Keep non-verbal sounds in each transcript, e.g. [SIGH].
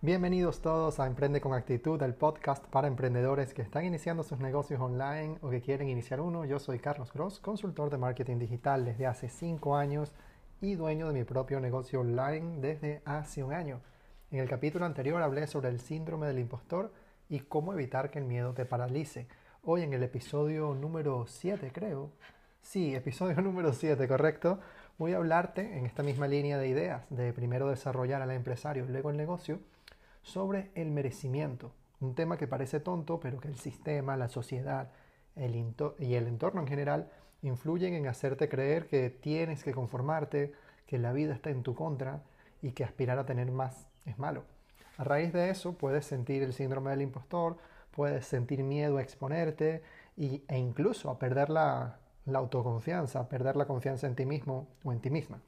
Bienvenidos todos a Emprende con Actitud, el podcast para emprendedores que están iniciando sus negocios online o que quieren iniciar uno. Yo soy Carlos Gross, consultor de marketing digital desde hace 5 años y dueño de mi propio negocio online desde hace un año. En el capítulo anterior hablé sobre el síndrome del impostor y cómo evitar que el miedo te paralice. Hoy en el episodio número 7 creo, sí, [LAUGHS] episodio número 7, correcto, voy a hablarte en esta misma línea de ideas, de primero desarrollar al empresario y luego el negocio, sobre el merecimiento. Un tema que parece tonto, pero que el sistema, la sociedad el y el entorno en general influyen en hacerte creer que tienes que conformarte, que la vida está en tu contra y que aspirar a tener más es malo. A raíz de eso puedes sentir el síndrome del impostor, puedes sentir miedo a exponerte y, e incluso a perder la, la autoconfianza, perder la confianza en ti mismo o en ti misma.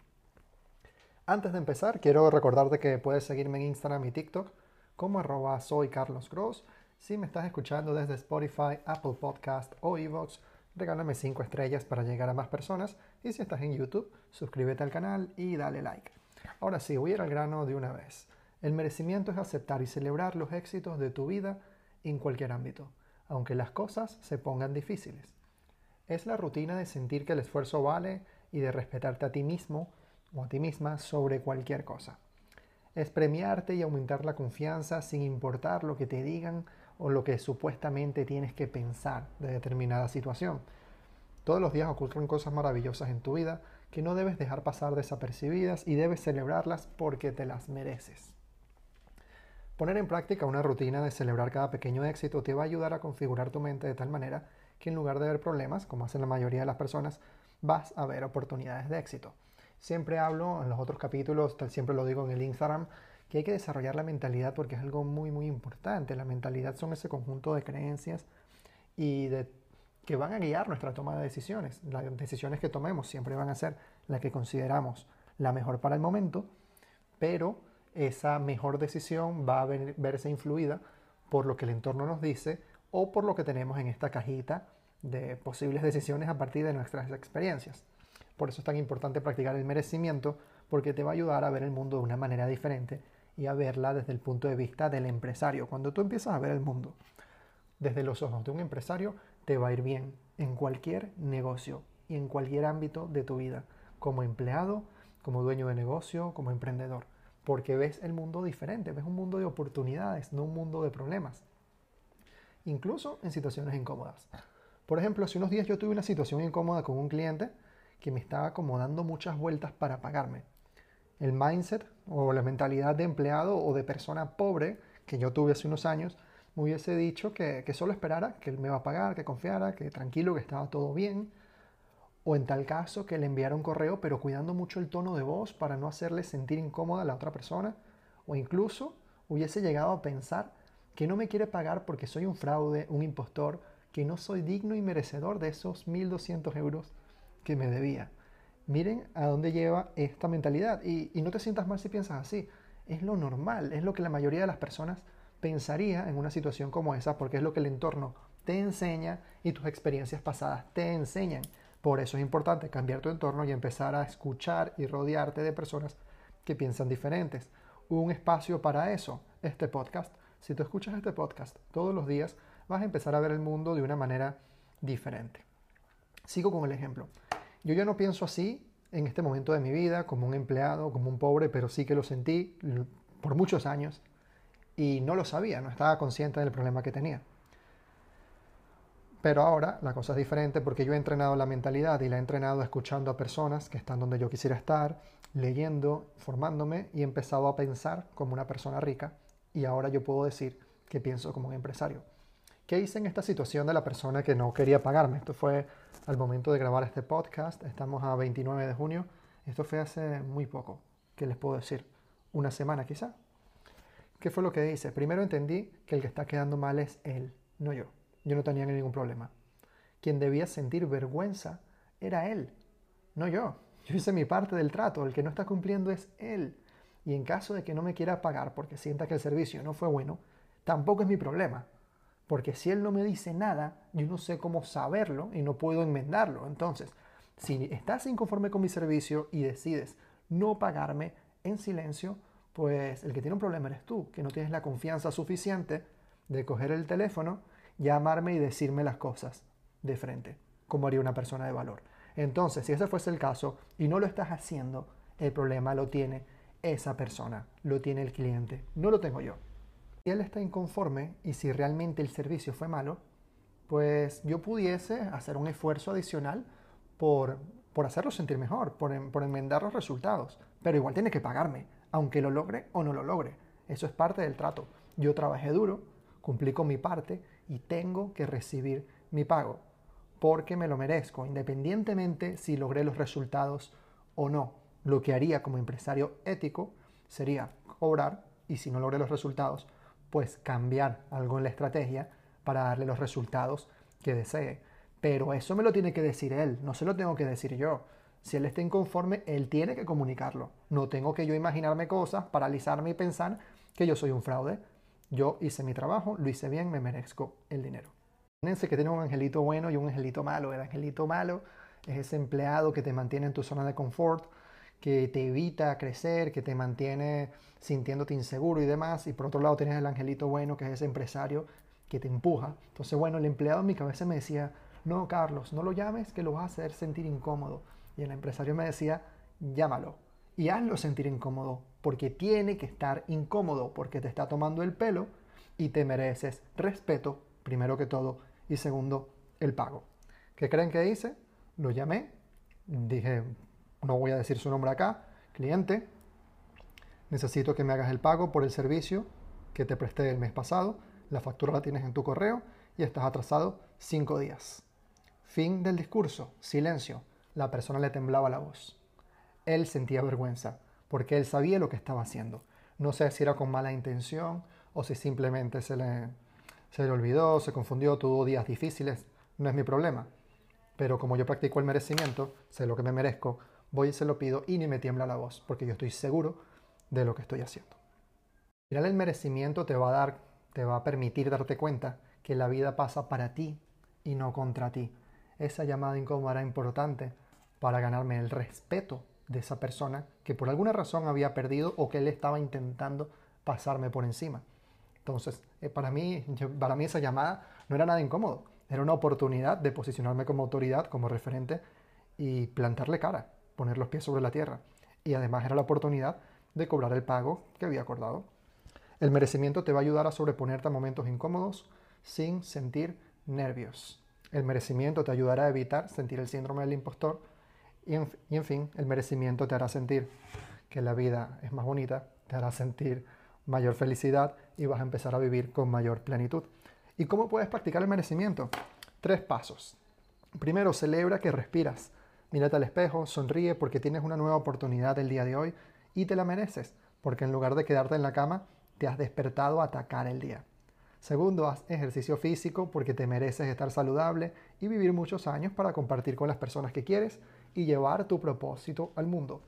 Antes de empezar, quiero recordarte que puedes seguirme en Instagram y TikTok como arroba soy Carlos Gross. Si me estás escuchando desde Spotify, Apple Podcast o Evox, regálame 5 estrellas para llegar a más personas. Y si estás en YouTube, suscríbete al canal y dale like. Ahora sí, voy a ir al grano de una vez. El merecimiento es aceptar y celebrar los éxitos de tu vida en cualquier ámbito, aunque las cosas se pongan difíciles. Es la rutina de sentir que el esfuerzo vale y de respetarte a ti mismo o a ti misma sobre cualquier cosa. Es premiarte y aumentar la confianza sin importar lo que te digan o lo que supuestamente tienes que pensar de determinada situación. Todos los días ocurren cosas maravillosas en tu vida que no debes dejar pasar desapercibidas y debes celebrarlas porque te las mereces. Poner en práctica una rutina de celebrar cada pequeño éxito te va a ayudar a configurar tu mente de tal manera que en lugar de ver problemas, como hacen la mayoría de las personas, vas a ver oportunidades de éxito. Siempre hablo en los otros capítulos, siempre lo digo en el Instagram, que hay que desarrollar la mentalidad porque es algo muy muy importante. La mentalidad son ese conjunto de creencias y de que van a guiar nuestra toma de decisiones. Las decisiones que tomemos siempre van a ser las que consideramos la mejor para el momento, pero esa mejor decisión va a verse influida por lo que el entorno nos dice o por lo que tenemos en esta cajita de posibles decisiones a partir de nuestras experiencias. Por eso es tan importante practicar el merecimiento, porque te va a ayudar a ver el mundo de una manera diferente y a verla desde el punto de vista del empresario. Cuando tú empiezas a ver el mundo desde los ojos de un empresario, te va a ir bien en cualquier negocio y en cualquier ámbito de tu vida, como empleado, como dueño de negocio, como emprendedor, porque ves el mundo diferente, ves un mundo de oportunidades, no un mundo de problemas incluso en situaciones incómodas. Por ejemplo, hace unos días yo tuve una situación incómoda con un cliente que me estaba como dando muchas vueltas para pagarme. El mindset o la mentalidad de empleado o de persona pobre que yo tuve hace unos años me hubiese dicho que, que solo esperara, que él me va a pagar, que confiara, que tranquilo, que estaba todo bien. O en tal caso que le enviara un correo pero cuidando mucho el tono de voz para no hacerle sentir incómoda a la otra persona. O incluso hubiese llegado a pensar que no me quiere pagar porque soy un fraude, un impostor, que no soy digno y merecedor de esos 1.200 euros me debía. Miren a dónde lleva esta mentalidad y, y no te sientas mal si piensas así. Es lo normal, es lo que la mayoría de las personas pensaría en una situación como esa porque es lo que el entorno te enseña y tus experiencias pasadas te enseñan. Por eso es importante cambiar tu entorno y empezar a escuchar y rodearte de personas que piensan diferentes. Un espacio para eso, este podcast, si tú escuchas este podcast todos los días, vas a empezar a ver el mundo de una manera diferente. Sigo con el ejemplo. Yo ya no pienso así en este momento de mi vida como un empleado, como un pobre, pero sí que lo sentí por muchos años y no lo sabía, no estaba consciente del problema que tenía. Pero ahora la cosa es diferente porque yo he entrenado la mentalidad y la he entrenado escuchando a personas que están donde yo quisiera estar, leyendo, formándome y he empezado a pensar como una persona rica y ahora yo puedo decir que pienso como un empresario. ¿Qué hice en esta situación de la persona que no quería pagarme? Esto fue al momento de grabar este podcast, estamos a 29 de junio, esto fue hace muy poco, ¿qué les puedo decir? Una semana quizá. ¿Qué fue lo que hice? Primero entendí que el que está quedando mal es él, no yo. Yo no tenía ningún problema. Quien debía sentir vergüenza era él, no yo. Yo hice mi parte del trato, el que no está cumpliendo es él y en caso de que no me quiera pagar porque sienta que el servicio no fue bueno, tampoco es mi problema. Porque si él no me dice nada, yo no sé cómo saberlo y no puedo enmendarlo. Entonces, si estás inconforme con mi servicio y decides no pagarme en silencio, pues el que tiene un problema eres tú, que no tienes la confianza suficiente de coger el teléfono, llamarme y decirme las cosas de frente, como haría una persona de valor. Entonces, si ese fuese el caso y no lo estás haciendo, el problema lo tiene esa persona, lo tiene el cliente, no lo tengo yo. Si él está inconforme y si realmente el servicio fue malo, pues yo pudiese hacer un esfuerzo adicional por, por hacerlo sentir mejor, por, por enmendar los resultados. Pero igual tiene que pagarme, aunque lo logre o no lo logre. Eso es parte del trato. Yo trabajé duro, cumplí con mi parte y tengo que recibir mi pago porque me lo merezco, independientemente si logré los resultados o no. Lo que haría como empresario ético sería cobrar y si no logré los resultados, pues cambiar algo en la estrategia para darle los resultados que desee. Pero eso me lo tiene que decir él, no se lo tengo que decir yo. Si él está inconforme, él tiene que comunicarlo. No tengo que yo imaginarme cosas, paralizarme y pensar que yo soy un fraude. Yo hice mi trabajo, lo hice bien, me merezco el dinero. Fíjense que tiene un angelito bueno y un angelito malo. El angelito malo es ese empleado que te mantiene en tu zona de confort, que te evita crecer, que te mantiene sintiéndote inseguro y demás. Y por otro lado tienes el angelito bueno, que es ese empresario que te empuja. Entonces, bueno, el empleado en mi cabeza me decía, no, Carlos, no lo llames, que lo vas a hacer sentir incómodo. Y el empresario me decía, llámalo y hazlo sentir incómodo, porque tiene que estar incómodo, porque te está tomando el pelo y te mereces respeto, primero que todo, y segundo, el pago. ¿Qué creen que hice? Lo llamé, dije, no voy a decir su nombre acá, cliente, necesito que me hagas el pago por el servicio que te presté el mes pasado, la factura la tienes en tu correo y estás atrasado cinco días. Fin del discurso, silencio. La persona le temblaba la voz. Él sentía vergüenza, porque él sabía lo que estaba haciendo. No sé si era con mala intención o si simplemente se le, se le olvidó, se confundió, tuvo días difíciles. No es mi problema. Pero como yo practico el merecimiento, sé lo que me merezco, voy y se lo pido y ni me tiembla la voz, porque yo estoy seguro de lo que estoy haciendo. Al final el merecimiento te va a dar, te va a permitir darte cuenta que la vida pasa para ti y no contra ti esa llamada incómoda era importante para ganarme el respeto de esa persona que por alguna razón había perdido o que él estaba intentando pasarme por encima. Entonces, eh, para, mí, para mí esa llamada no era nada incómodo, era una oportunidad de posicionarme como autoridad, como referente y plantarle cara, poner los pies sobre la tierra. Y además era la oportunidad de cobrar el pago que había acordado. El merecimiento te va a ayudar a sobreponerte a momentos incómodos sin sentir nervios. El merecimiento te ayudará a evitar sentir el síndrome del impostor y en, fin, el merecimiento te hará sentir que la vida es más bonita, te hará sentir mayor felicidad y vas a empezar a vivir con mayor plenitud. ¿Y cómo puedes practicar el merecimiento? Tres pasos. Primero, celebra que respiras. Mírate al espejo, sonríe porque tienes una nueva oportunidad el día de hoy y te la mereces, porque en lugar de quedarte en la cama, te has despertado a atacar el día. Segundo, haz ejercicio físico porque te mereces estar saludable y vivir muchos años para compartir con las personas que quieres y llevar tu propósito al mundo.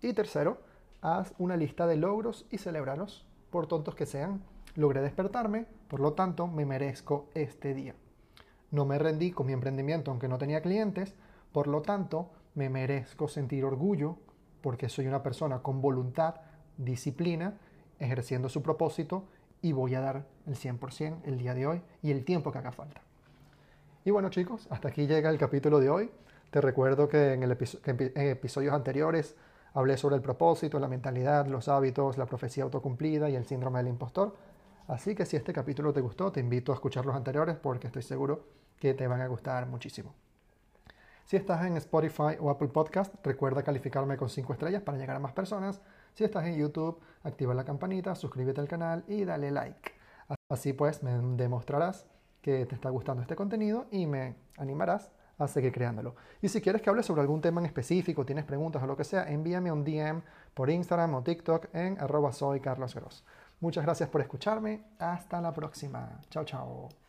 Y tercero, haz una lista de logros y celébralos, por tontos que sean. Logré despertarme, por lo tanto me merezco este día. No me rendí con mi emprendimiento aunque no tenía clientes, por lo tanto me merezco sentir orgullo porque soy una persona con voluntad, disciplina, ejerciendo su propósito y voy a dar el 100% el día de hoy y el tiempo que haga falta. Y bueno chicos, hasta aquí llega el capítulo de hoy. Te recuerdo que en, el en episodios anteriores hablé sobre el propósito, la mentalidad, los hábitos, la profecía autocumplida y el síndrome del impostor. Así que si este capítulo te gustó, te invito a escuchar los anteriores porque estoy seguro que te van a gustar muchísimo. Si estás en Spotify o Apple Podcast, recuerda calificarme con 5 estrellas para llegar a más personas si estás en YouTube, activa la campanita, suscríbete al canal y dale like. Así pues me demostrarás que te está gustando este contenido y me animarás a seguir creándolo. Y si quieres que hable sobre algún tema en específico, tienes preguntas o lo que sea, envíame un DM por Instagram o TikTok en arroba soy Carlos Gross. Muchas gracias por escucharme. Hasta la próxima. Chao, chao.